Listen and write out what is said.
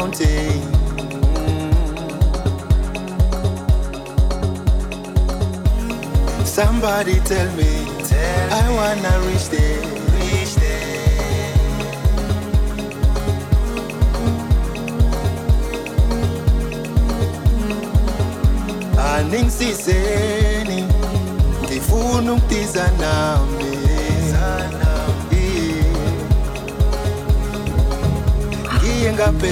mountain. Somebody tell me, tell I wanna reach.